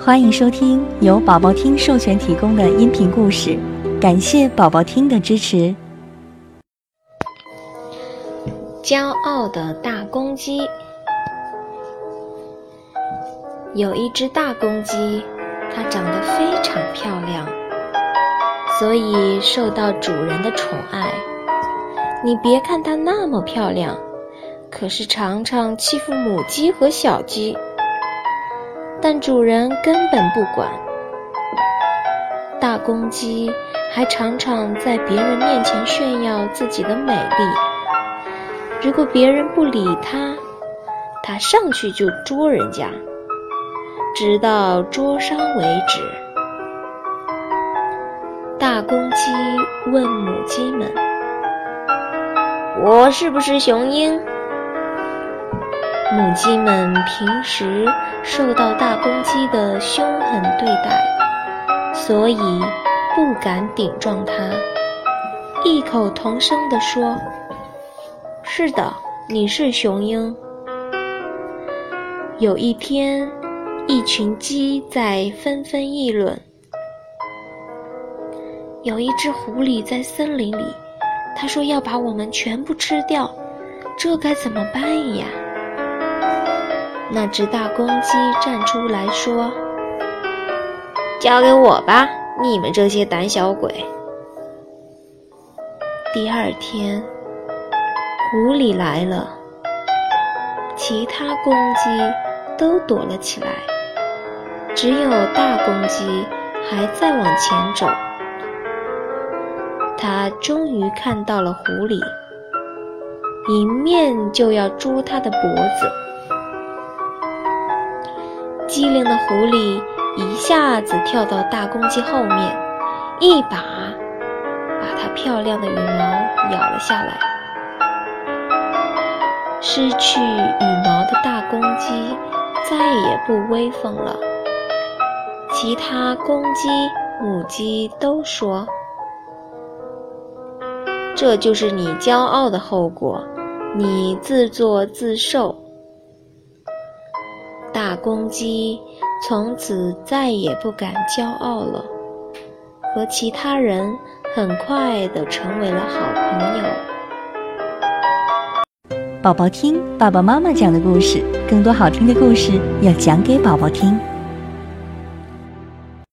欢迎收听由宝宝听授权提供的音频故事，感谢宝宝听的支持。骄傲的大公鸡，有一只大公鸡，它长得非常漂亮，所以受到主人的宠爱。你别看它那么漂亮，可是常常欺负母鸡和小鸡。但主人根本不管。大公鸡还常常在别人面前炫耀自己的美丽。如果别人不理它，它上去就捉人家，直到捉伤为止。大公鸡问母鸡们：“我是不是雄鹰？”母鸡们平时受到大公鸡的凶狠对待，所以不敢顶撞它，异口同声地说：“是的，你是雄鹰。”有一天，一群鸡在纷纷议论：“有一只狐狸在森林里，它说要把我们全部吃掉，这该怎么办呀？”那只大公鸡站出来说：“交给我吧，你们这些胆小鬼。”第二天，狐狸来了，其他公鸡都躲了起来，只有大公鸡还在往前走。它终于看到了狐狸，迎面就要捉它的脖子。机灵的狐狸一下子跳到大公鸡后面，一把把它漂亮的羽毛咬了下来。失去羽毛的大公鸡再也不威风了。其他公鸡、母鸡都说：“这就是你骄傲的后果，你自作自受。”大公鸡从此再也不敢骄傲了，和其他人很快的成为了好朋友。宝宝听爸爸妈妈讲的故事，更多好听的故事要讲给宝宝听。